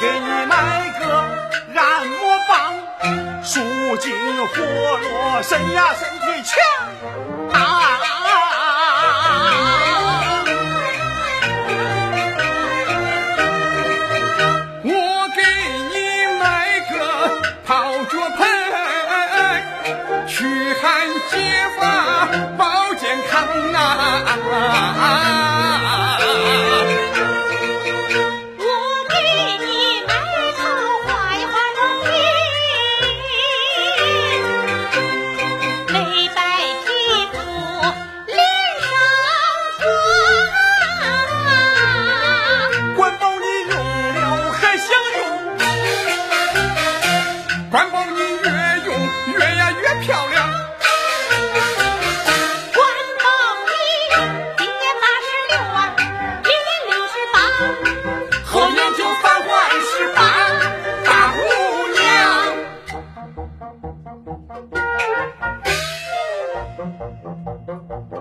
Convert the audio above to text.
给你买个按摩棒，舒筋活络身呀，身体强啊！我给你买个泡脚盆，驱寒解乏，保健康啊！美白皮肤，脸上光啊！官宝你用了还想用，官宝你越用越呀越漂亮。官宝你今年八十六啊，明年六十八，后年就翻官十八，大姑娘。Música